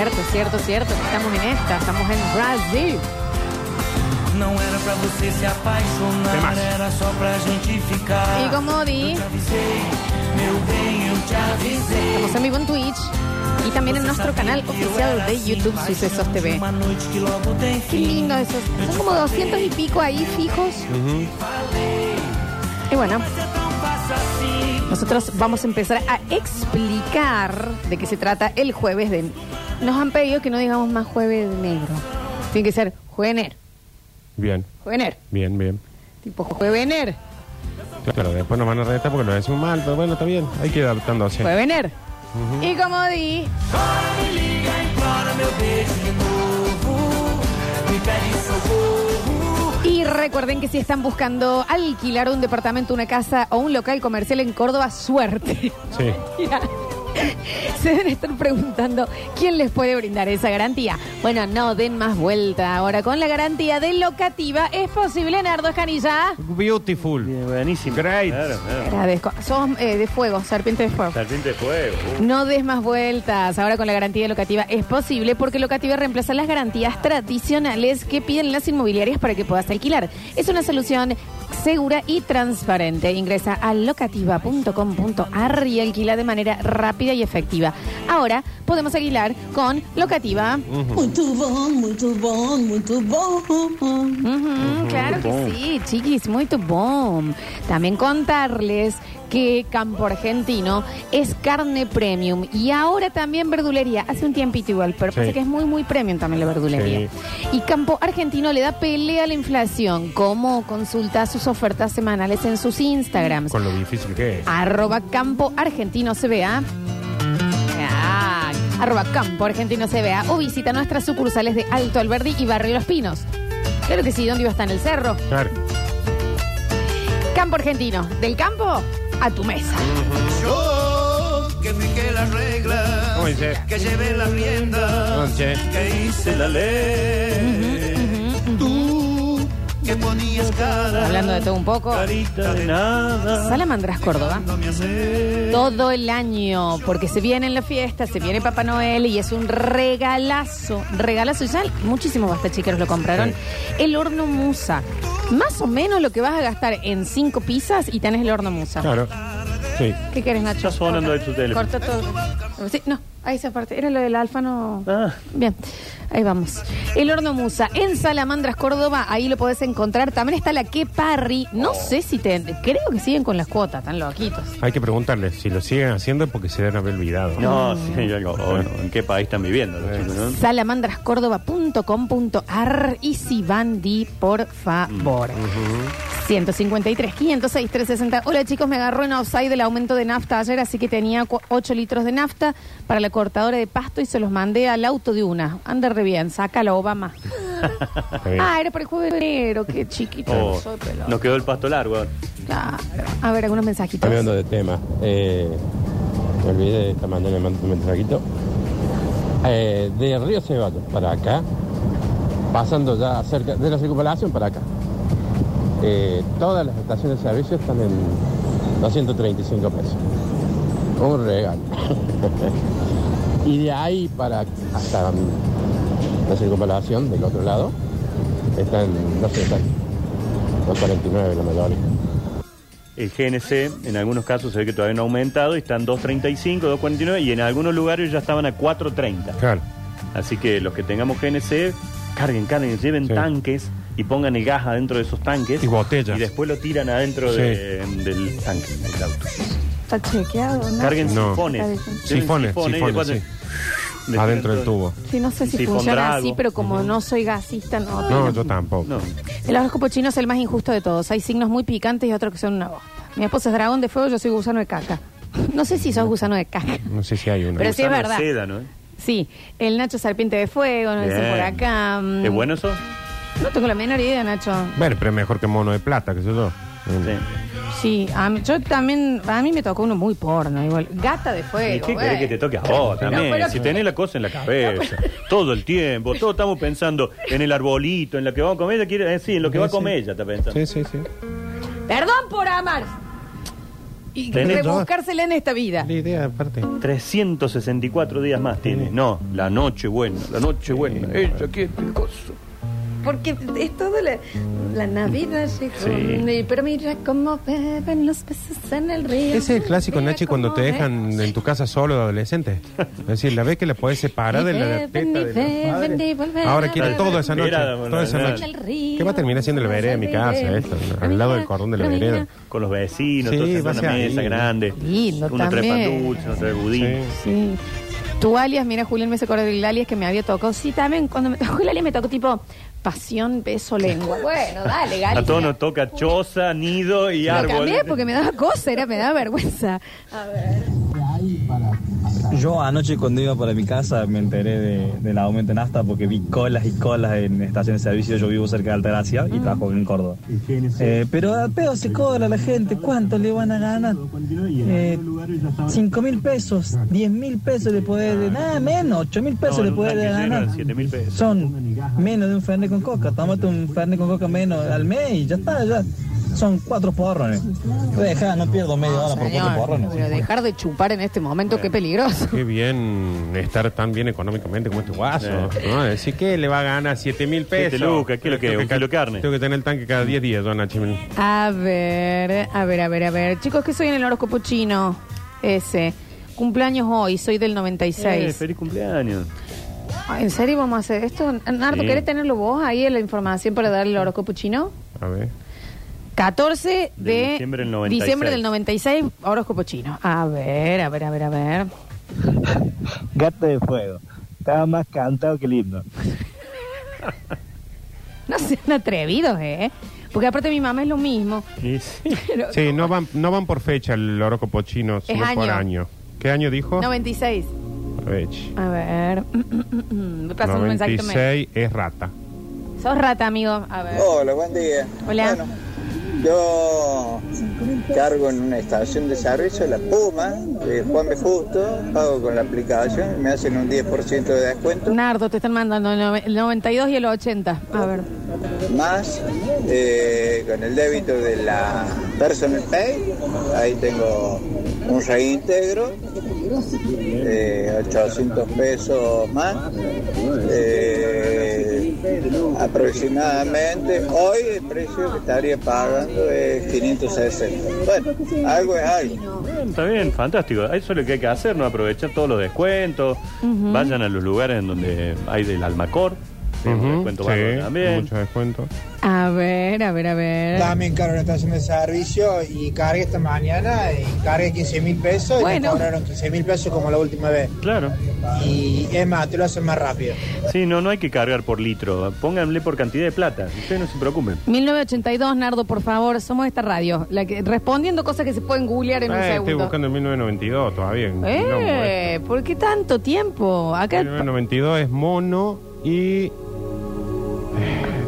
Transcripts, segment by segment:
Cierto, cierto, cierto. Estamos en esta, estamos en Brasil. Não era pra você se apaixonar, era só pra gente ficar. Y como di, estamos en vivo en Twitch y también en nuestro canal oficial de YouTube Sucesos TV. Qué lindo esos. Son como 200 y pico ahí fijos. Y bueno, nosotros vamos a empezar a explicar de qué se trata el jueves de... Nos han pedido que no digamos más jueves negro. Tiene que ser juevener. Bien, Juevener. bien, bien. Tipo juevener. Claro, después nos van a retar porque lo decimos mal, pero bueno, está bien. Hay que ir adaptándose. Juevener. Y como di, Chora, me liga, implora meu beijo de novo. Me pede socorro. Y recuerden que si están buscando alquilar un departamento, una casa o un local comercial en Córdoba, suerte. Sí. Mira, Se deben estar preguntando quién les puede brindar esa garantía. Bueno, no den más vuelta. Ahora con la garantía de locativa, ¿es posible, Nardo Escanilla? Beautiful. Bien, buenísimo. Great. Claro, claro. Agradezco. Sos eh, de fuego, serpiente de fuego. Serpiente de fuego. uh. No des más vueltas. Ahora con la garantía locativa es posible porque locativa reemplaza las garantías tradicionales que piden las inmobiliarias para que puedas alquilar. Es una solución segura y transparente. Ingresa a locativa.com.ar y alquila de manera rápida y efectiva. Ahora podemos alquilar con locativa. Bom, muito bom, muito bom. Ujú, claro que sí, chiquis, muy bom. También contarles que Campo Argentino es carne premium y ahora también verdulería. Hace un tiempito igual, pero Sí. parece que es muy, muy premium también la verdulería. Y Campo Argentino le da pelea a la inflación. ¿Cómo? Consulta sus ofertas semanales en sus Instagrams. Con lo difícil que es. Arroba Campo Argentino CBA. Ah, arroba Campo Argentino CBA. O visita nuestras sucursales de Alto Alberdi y Barrio Los Pinos. Claro que sí, ¿dónde iba a estar? En el cerro. Claro. Campo Argentino. Del campo a tu mesa. Yo que fijé las reglas, ¿Cómo dice? que llevé la rienda, Noche. que hice la ley. Tú que ponías cara, Hablando de todo un poco. Carita de nada. Salamandras Córdoba. no me hace. Todo el año, porque se viene en la fiesta, se viene Papá Noel y es un regalazo. Regalazo. Y ya muchísimos basta chiqueros lo compraron. El horno Musa. Más o menos lo que vas a gastar en cinco pizzas y tenés el horno Musa. Claro. Sí. ¿Qué quieres, Nacho? Está sonando Corta. ahí tu teléfono. Corta todo. Sí, no, ahí esa parte. Era lo del alfa, no. Ah. Bien, ahí vamos. El horno Musa en Salamandras, Córdoba, ahí lo podés encontrar. También está la Que Parry. No sé si te. Creo que siguen con las cuotas, tan loquitos. Hay que preguntarles si lo siguen haciendo porque se deben haber olvidado. No, sí, yo digo, bueno, ¿en qué país están viviendo los chicos, no? salamandrascórdoba.com.ar y si van di por favor. 153, 506, 360. Hola chicos, me agarró en offside el aumento de nafta ayer, así que tenía 8 litros de nafta para la cortadora de pasto y se los mandé al auto de una. Anda re bien, sácalo, Obama. Ah, era por el jueves de enero, qué chiquito. Oh, soy nos quedó el pasto largo. Claro. A ver, algunos mensajitos. Cambiando de tema, eh, me olvidé esta mañana mandar un mensajito. Eh, de Río Ceballos para acá, pasando ya cerca de la circunvalación para acá. Eh, todas las estaciones de servicio están en 235 pesos. Un regalo. y de ahí para hasta la circunvalación del otro lado, están, no sé, están 249 la mayoría. El GNC, en algunos casos se ve que todavía no ha aumentado y están 2.35, 2.49 y en algunos lugares ya estaban a 4.30. Claro. Así que los que tengamos GNC, carguen, carguen, lleven Sí. tanques y pongan el gas adentro de esos tanques. Y botellas. Y después lo tiran adentro Sí. de- del tanque del auto. Está chequeado, ¿no? Carguen No. sifones. Sifones, sifones, después- sí. después Adentro del tubo. Sí, no sé si funciona así, pero como no soy gasista, no. No, tengo- yo tampoco. No. El horóscopo chino es el más injusto de todos. Hay signos muy picantes y otros que son una bosta. Mi esposa es dragón de fuego, yo soy gusano de caca. No sé si sos gusano de caca. No sé si hay una. Pero sí es Gusano de verdad. seda, ¿no? Sí, el Nacho serpiente de fuego, no dicen por acá. mm, ¿Es bueno eso? No tengo la menor idea, Nacho. Bueno, pero es mejor que mono de plata, que sé yo. Sí. Sí, a mí- yo también, a mí me tocó uno muy porno, igual. Gata de fuego. ¿Y qué güey. querés que te toque a vos también? pero- si tenés la cosa en la cabeza, todo el tiempo, todos estamos pensando en el arbolito, en lo que va a comer ella, quiere, eh, sí, en lo que va a comer ella está pensando. Sí, sí, sí. Perdón por amar. y Tenés rebuscársela en esta vida. La idea, aparte. 364 días más tiene. No, la noche buena, la noche buena. Ella, ¿qué coso? Porque es toda la, la Navidad llegó. Sí. Pero mira cómo beben los peces en el río. Ese es el clásico, Nachi, cuando te dejan en tu casa solo de adolescente. Es decir, la vez que la podés separar de la Beben, teta de los padres. Ahora beber. toda esa noche. Toda esa noche. El ¿Qué va a terminar siendo la vereda de mi casa, esto? Al lado del cordón de la vereda. Con los vecinos, Sí, todos una mesa grande. Lindo Uno también. pan dulce, uno trae budín. Sí. Sí. Tu alias, mira, Julián me se acuerda del alias que me había tocado. Sí, también cuando me tocó el alias me tocó tipo pasión, beso, lengua. Bueno, dale, Gali. A todos nos toca choza, nido y Lo árbol. cambié porque me daba cosa, era, me daba vergüenza. A ver. Yo anoche cuando iba para mi casa me enteré de- del aumento en hasta porque vi colas y colas en estaciones de servicio. Yo vivo cerca de Altagracia y trabajo en Córdoba. Eh, pero a pedo se cobra la gente. ¿Cuánto le van a ganar? Eh, ¿Cinco mil pesos? ¿Diez mil pesos le puede Nada menos, ocho mil pesos le lleno ganar. de 7.000 pesos. Son menos de un fernet con coca. Tómate un fernet con coca menos al mes y ya está, ya. Son cuatro porrones. Deja, no pierdo media hora por cuatro Señor, porrones. pero dejar de chupar en este momento, qué peligroso. Qué bien estar tan bien económicamente como este guaso. ¿no? Decir que le va a ganar 7 mil pesos. Siete lucas, ¿qué es lo que es? Tengo ¿Un kilo de carne? Tengo que tener el tanque cada 10 días, don Nachi. A ver, a ver, a ver, a ver. Chicos, que soy en el horóscopo chino. Ese. Cumpleaños hoy, soy del Eh, 96. feliz cumpleaños. Ay, ¿En serio vamos a hacer esto? Nardo, Sí. ¿querés tenerlo vos ahí en la información para darle el horóscopo chino? A ver. 14 de, De diciembre del 96. diciembre del 96, horóscopo chino. A ver, a ver, a ver, a ver. Gato de fuego. Estaba más cantado que lindo. No sean atrevidos, ¿eh? Porque aparte mi mamá es lo mismo. Sí. Pero- Sí, no van, no van por fecha el horóscopo chino, sino por año. año. ¿Qué año dijo? 96. A ver. A ver. Me un me- 96 es rata. Sos rata, amigo. A ver. Hola, buen día. Hola. Bueno, yo cargo en una estación de servicio, la Puma, de Juan B. Justo, pago con la aplicación y me hacen un 10% de descuento, Nardo, te están mandando el nove- el 92 y el 80. A ver. más eh, con el débito de la Personal Pay, ahí tengo un reintegro, eh, 800 pesos más. Eh, aproximadamente hoy el precio que estaría pagando es 560. Bueno, algo es algo. Está bien, fantástico. Eso es lo que hay que hacer, ¿no? Aprovechar todos los descuentos. Vayan a los lugares en donde hay del Almacor. Ujú, descuento bárbaro también. mucho descuento. A ver, a ver, a ver. También cargo en la estación de servicio y cargué esta mañana y cargué 15 mil pesos y Bueno. me cobraron 15 mil pesos como la última vez. Claro. Y es más, te lo hacen más rápido. Sí, no, no hay que cargar por litro. Pónganle por cantidad de plata. Ustedes no se preocupen. 1982, Nardo, por favor, somos esta radio. La que, respondiendo cosas que se pueden googlear en un Eh, estoy segundo. buscando en 1992 todavía. en quilombo Eh. ¿por qué tanto tiempo? Acá 1992 es mono y.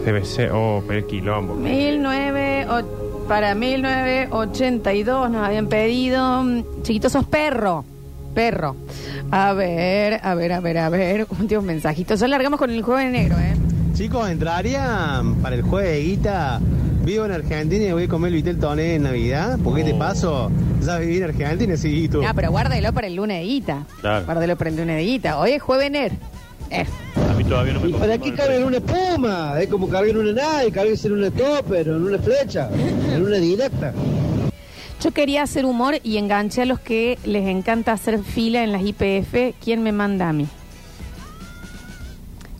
Debe ser. Oh, pero quilombo. 19, o- para 1982 nos habían pedido, mm, chiquito, sos perro. Perro. A ver, a ver, a ver, a ver. Últimos mensajitos. Ya largamos con el juego de negro, ¿eh? Chicos, entrarían para el juego de guita. Vivo en Argentina y voy a comer el vitel toné en Navidad. ¿Por qué te paso? Ya viví en Argentina, sí, tú. Ah, pero guárdelo para el lunes de guita. Claro. Guárdelo para el lunes de guita. Hoy es jueves ner. Eh. Todavía no me ¿Y para qué cargan una espuma? Es como cargar una nave, cargan en una topper, en una flecha, en una directa. Yo quería hacer humor y enganché a los que les encanta hacer fila en las IPF. ¿Quién me manda a mí?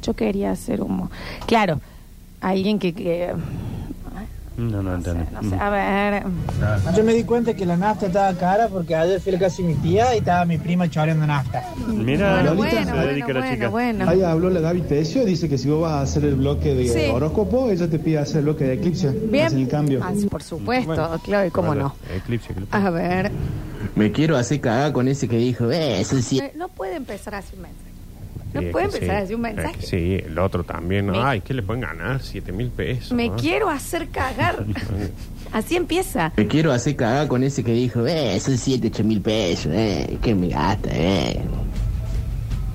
Yo quería hacer humor. Claro, alguien que... que- No, no entiendo. no sé, a ver... Yo me di cuenta que la nafta estaba cara porque ayer fui a la casa de mi tía y estaba mi prima choreando nafta. Mira, Bueno, se bueno, bueno, dedica la bueno, chica. bueno. Ahí habló la Gaby Tesio, dice que si vos vas a hacer el bloque de Sí. horóscopo, ella te pide hacer el bloque de eclipse. Bien. Hacen el cambio. Ah, sí, por supuesto, Bueno. claro, y cómo no. Eclipse. lo- A ver... Me quiero hacer cagar con ese que dijo, eh, eso sí. Eh, No puede empezar así un mensaje. No Sí, es puede que empezar sí, así un es mensaje. que sí, el otro también. Me- Ay, ¿qué le pueden ganar? 7 mil pesos. Me ¿no? quiero hacer cagar. Así empieza. Me quiero hacer cagar con ese que dijo, eh, son 7, 8 mil pesos, eh, que me gasta, eh.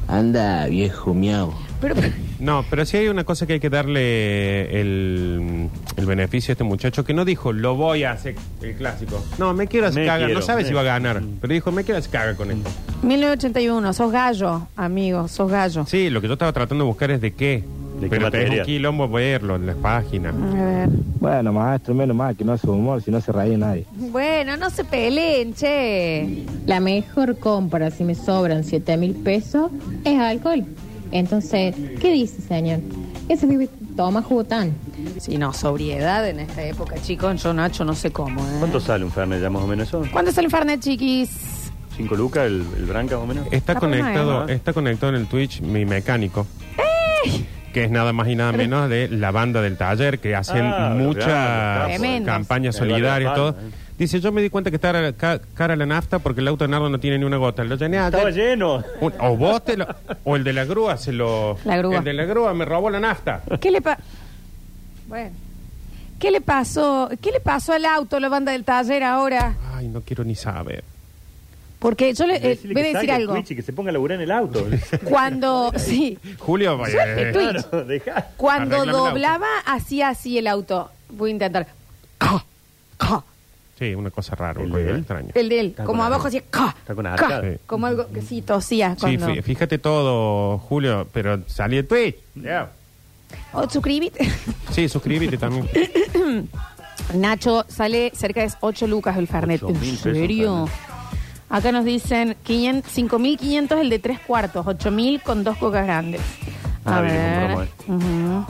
Anda, viejo miau. Pero, No, pero sí hay una cosa que hay que darle el, el beneficio a este muchacho que no dijo, lo voy a hacer, el clásico. No, me quiero hacer Me caga. quiero, no sabe me- si va a ganar, pero dijo, me quiero hacer caga con esto. 1981, sos gallo, amigo, sos gallo. Sí, lo que yo estaba tratando de buscar es de qué. qué pero te es un materia? quilombo verlo en las páginas. A ver. Bueno, maestro, menos mal que no hace humor, si no se reía nadie. Bueno, no se peleen, che. La mejor compra si me sobran 7 mil pesos es alcohol. Entonces, ¿qué dice, señor? Ese vive toma jután. Sí, no, sobriedad en esta época, chicos. Yo, Nacho, no sé cómo. ¿eh? ¿Cuánto sale un Fernet ya más o menos eso? ¿Cuánto sale el Farnet, chiquis? ¿Cinco lucas el, el branca más o menos? Está conectado, está conectado en el Twitch mi mecánico. Que es nada más y nada menos de la banda del taller que hacen Ah, muchas claro, campañas solidarias, Palma, todo. Eh. Dice, yo me di cuenta que está cara, ca- cara la nafta porque el auto de Nardo no tiene ni una gota. Lo llené ayer. Estaba lleno. Un- o vos te lo- o el de la grúa se lo... La grúa. El de la grúa me robó la nafta. ¿Qué le pa Bueno. ¿Qué le pasó? ¿Qué le pasó al auto, la banda del taller ahora? Ay, no quiero ni saber. Porque yo le eh, Decirle voy a que decir el algo. Twitch y que se ponga a laburar en el auto. Cuando, sí, Julio, eh. Claro, dejá. cuando Arréglame el auto. doblaba, hacía así el auto. Voy a intentar. Sí, una cosa rara, un ¿El ruido de él? extraño. El de él, Está como con abajo así. ca, Está con ca, arcade. Sí. Como algo que sí tosía. Sí, Cuando... fí- fíjate todo, Julio, pero salí el Twitch. Ya. Oh, suscríbete. Sí, suscríbete también. Nacho, sale cerca de 8 lucas el Fernet. Ocho ¿En pesos serio? Acá nos dicen 500 5.500 el de 3 cuartos, 8.000 con dos cocas grandes. A Ah, viene con ver. promo, eh. Ujú.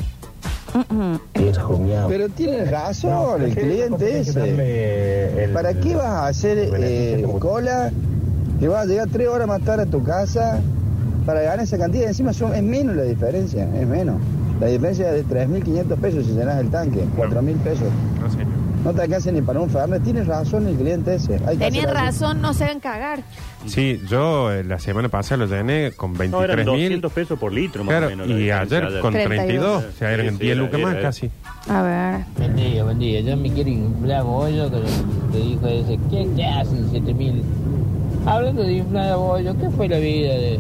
Pero tienes razón, el cliente ese. ¿Para qué vas a hacer eh, cola que vas a llegar tres horas más tarde a tu casa para ganar esa cantidad? Encima son, es menos la diferencia, es menos. La diferencia es de 3.500 pesos si llenas el tanque, 4.000 pesos. No. No te alcanza ni para un Fernet. Tienes razón el cliente ese. Hay que Tenían hacer razón, no se hagan cagar. Sí, yo eh, la semana pasada lo llené con No, eran 23 mil. 200 pesos por litro más Claro, o menos. la y diferencia ayer con 32. 32, o sea, eran Sí, sí, 10 era- lucas más era- casi. A ver. Buen día, buen día. Yo me quiero inflar bollo con el que dijo ese. ¿Qué, qué hacen 7000? Hablando de inflar bollo, ¿qué fue la vida de,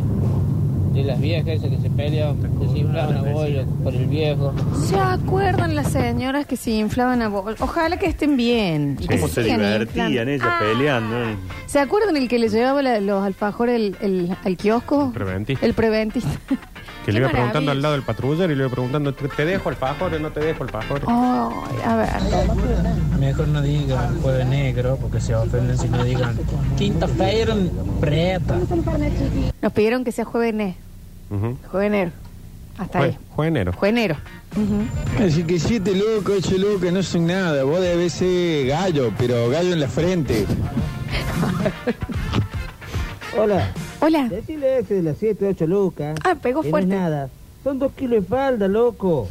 de las viejas esas que se peleaban? Que se inflaban a bollo por el viejo. ¿Se acuerdan las señoras que se inflaban a bol? Ojalá que estén bien. Que ¿Cómo se sigan divertían inflando. ellas Ah. peleando? ¿Se acuerdan el que le llevaba la- los alfajores el, el- al kiosco? Preventista. El preventista. Que le Qué iba preguntando al lado del patrullero y le iba preguntando, ¿te te dejo el fajor o no te dejo el fajor? Ay, a ver. Mejor no digan jueves negro porque se ofenden si no digan quinta-feira preta. Nos pidieron que sea jueves Ujú. juevenero. Hasta ahí. Jue- Juevenero. Juevenero. Ujú. Así que siete locos, ocho locos, no son nada. Vos debes ser gallo, pero gallo en la frente. Hola. Hola. Decirle ese de las 7, 8 lucas. Ah, pegó que fuerte. No es nada. Son dos kilos de falda, loco.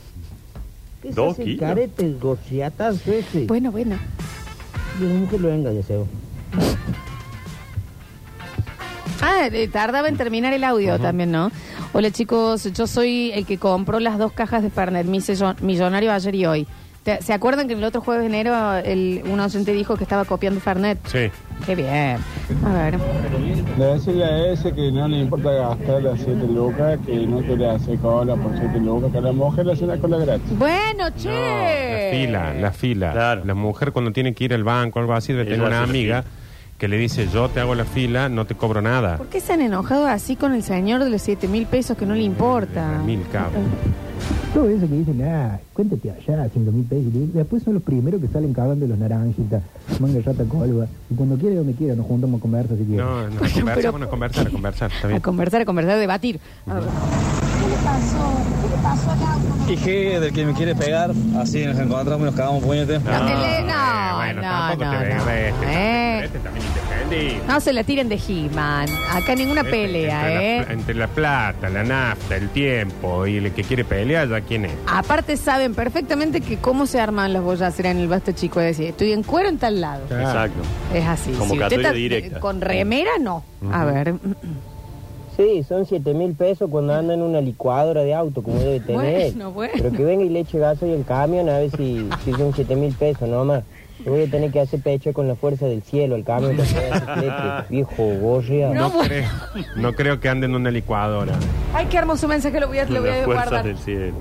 ¿Qué se ¿Dos hace kilos? carete, el gociatazo ese? Bueno, bueno. Y mujer lo venga, ya sé. Ah, eh, tardaba en terminar el audio también, ¿no? Hola chicos, yo soy el que compró las dos cajas de Fernet, me hice yo- millonario ayer y hoy. ¿Te- ¿Se acuerdan que el otro jueves de enero el, un oyente dijo que estaba copiando Fernet? Sí. Qué bien. A ver. Le decirle a ese que no le importa gastar las 7 lucas, que no quiere hacer cola por 7 lucas, que a la mujer le hace una cola gratis. Bueno, che. La fila, la fila. La mujer cuando tiene que ir al banco o algo así, Ella tengo una hace la amiga que le dice, yo te hago la fila, no te cobro nada. ¿Por qué se han enojado así con el señor de los 7 mil pesos que no le importa? Mil cabos. Todo eso que dicen, ah, cuéntate allá, 5 mil pesos. y Después son los primeros que salen cagando de los naranjitas, manga rata colva. Y cuando quiere, donde quiera, nos juntamos a conversar si quiere. No, no, conversa, pero- bueno, conversar, conversar, está A conversar, a conversar, a debatir. A ver. Y que del que me quiere pegar, así nos encontramos y nos cagamos puñete. No, eh, no, bueno, no, tampoco no, te no. este, Eh. este también indefendible. No se la tiren de He-Man. Acá ninguna Este, pelea, entre ¿eh? La, entre la plata, la nafta, el tiempo y el que quiere pelear, ¿ya quién es? Aparte saben perfectamente que cómo se arman los boyaceras en el basto chico. Es decir, estoy en cuero en tal lado. Exacto. Es así. Convocatoria Si usted está, directa. Con remera, no. A ver. Sí, son 7 mil pesos cuando anda en una licuadora de auto, como debe tener. Bueno, bueno. Pero que venga y le eche gaso y el camión a ver si, si son 7 mil pesos nomás. Le voy a tener que hacer pecho con la fuerza del cielo, el camión que hace bicicleta. Viejo gorria. No, creo, no creo que ande en una licuadora. Ay, qué hermoso mensaje, lo voy a, lo voy a Las fuerzas guardar. del cielo.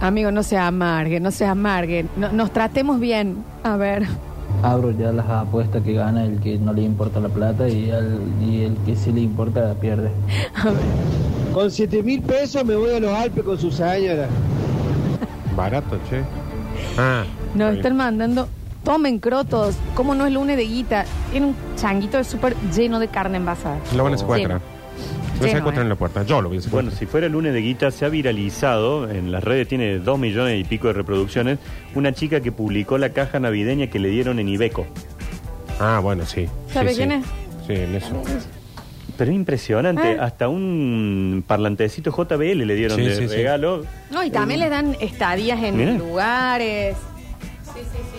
Amigo, no se amargue, no se amargue. No- nos tratemos bien. A ver. Abro ya las apuestas que gana el que no le importa la plata y, al- y el que sí le importa pierde. Con 7 mil pesos me voy a los Alpes con su señora. Barato, che. Ah, Nos está están mandando. Tomen crotos. ¿Cómo no es lunes de guita? Tiene un changuito de súper lleno de carne envasada. Lo van a secuestrar. Lleno, secuestran eh. en la puerta. Yo lo secuestrar. Bueno, si fuera lunes de guita, se ha viralizado, en las redes tiene dos millones y pico de reproducciones, una chica que publicó la caja navideña que le dieron en Ibeco. Ah, bueno, sí. ¿Sabe Sí, quién sí. es? Sí, en eso. Pero es impresionante, Ah. hasta un parlantecito JBL le dieron Sí, de sí, sí. regalo. No, y también le dan estadías en Mira. lugares.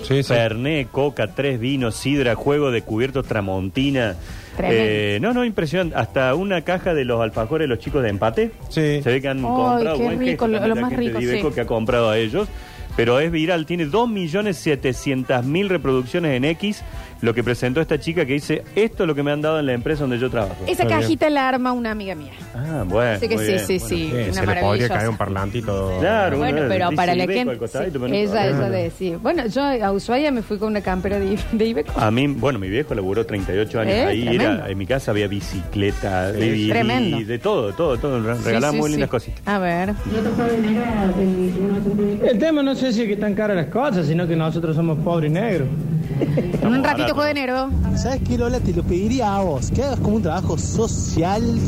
Sí, sí. Fernet, coca, tres vinos, sidra, juego de cubiertos tramontina. Eh, no, no, impresionante. Hasta una caja de los alfajores de los chicos de empate. Sí. Se ve que han Ay, comprado qué buen rico, gesto lo- también lo la más gente rico, de Ibeco sí. que ha comprado a ellos. Pero es viral, tiene 2.700.000 reproducciones en X. Lo que presentó esta chica que dice, esto es lo que me han dado en la empresa donde yo trabajo. Esa cajita la arma una amiga mía. Ah, bueno. Así que muy sí, bien, sí, bueno. sí. Una se le podría maravillosa. caer un parlantito. Claro, Bueno, pero dice para la Ibeco que al costadito, pero no ella, importa. ella de decir. Bueno, yo a Ushuaia me fui con una campera de, de Ibeco. A mí, bueno, mi viejo laburó 38 años Eh, ahí. tremendo. Era, en mi casa había bicicleta, Sí, DVD, tremendo. de todo, todo, todo. Sí, sí, muy sí. lindas cositas. A ver. El tema no sé si es que están caras las cosas, sino que nosotros somos pobres y negros. En un ratito juego de enero. ¿Sabes qué, Lola? Te lo pediría a vos. Que hagas como un trabajo social,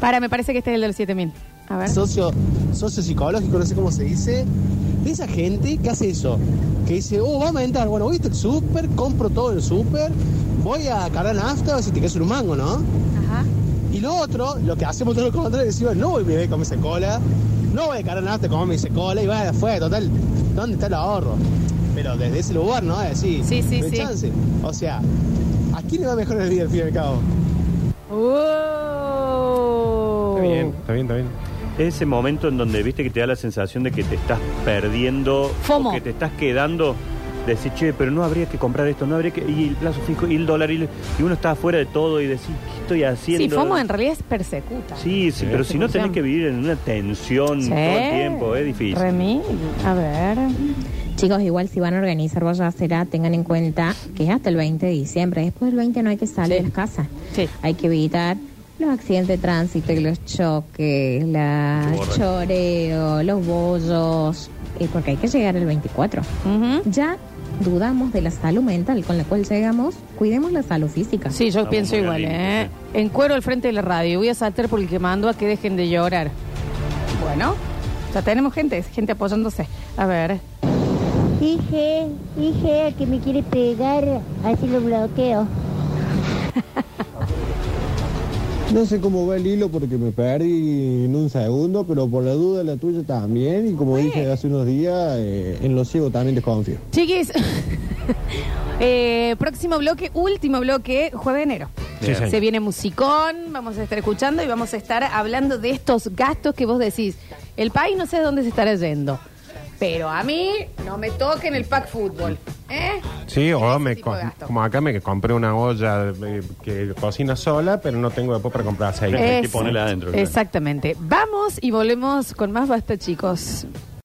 Para, me parece que este es el de los 7000. A ver. socio, socio psicológico, no sé cómo se dice. De esa gente que hace eso. Que dice, oh, vamos a entrar. Bueno, voy al súper, compro todo en el súper, voy a cargar nafta, a ver si te queda un mango, ¿no? Ajá. Y lo otro, lo que hacemos todo lo contrario, decimos, no voy a beber con esa cola, no voy a cargar nafta me dice cola, y vaya, fue, total, ¿dónde está el ahorro? Pero desde ese lugar, ¿no? Es decir, Sí, sí, no hay sí. chance. O sea, ¿a quién le va mejor el día al fin y al cabo? ¡Wow! Está bien, está bien, está bien. Es ese momento en donde viste que te da la sensación de que te estás perdiendo, FOMO. o que te estás quedando. De decir, che, pero no habría que comprar esto, no habría que. Y el plazo fijo, y el dólar, y, el- y uno está afuera de todo y decir, ¿qué estoy haciendo? Sí, FOMO en realidad es persecuta. Sí, sí, pero si no tenés que vivir en una tensión Sí. todo el tiempo, es difícil. Remy, a ver. Chicos, igual si van a organizar Boyacera, tengan en cuenta que es hasta el 20 de diciembre. Después del 20 no hay que salir de las casas. Sí. Hay que evitar los accidentes de tránsito, y los choques, la choreo, los bollos, eh, porque hay que llegar el 24. Ya dudamos de la salud mental con la cual llegamos, cuidemos la salud física. Sí, yo Estamos pienso igual, al ¿eh? En cuero al frente de la radio. Voy a saltar por el que mando a que dejen de llorar. Bueno, ya tenemos gente, gente apoyándose. A ver. Dije, dije a que me quiere pegar, así lo bloqueo. No sé cómo va el hilo porque me perdí en un segundo, pero por la duda la tuya también. Y como dije hace unos días, eh, en lo ciego también desconfío. Chiquis, eh, próximo bloque, último bloque, jueves de enero. Sí, sí. Se viene musicón, vamos a estar escuchando y vamos a estar hablando de estos gastos que vos decís. El país no sé dónde se estará yendo, pero a mí no me toquen el pack fútbol. ¿eh? Sí, o me tipo co- de gasto. como acá me compré una olla eh, que cocina sola, pero no tengo después para comprar aceite. Exacto. Exactamente. Vamos y volvemos con más basta, chicos.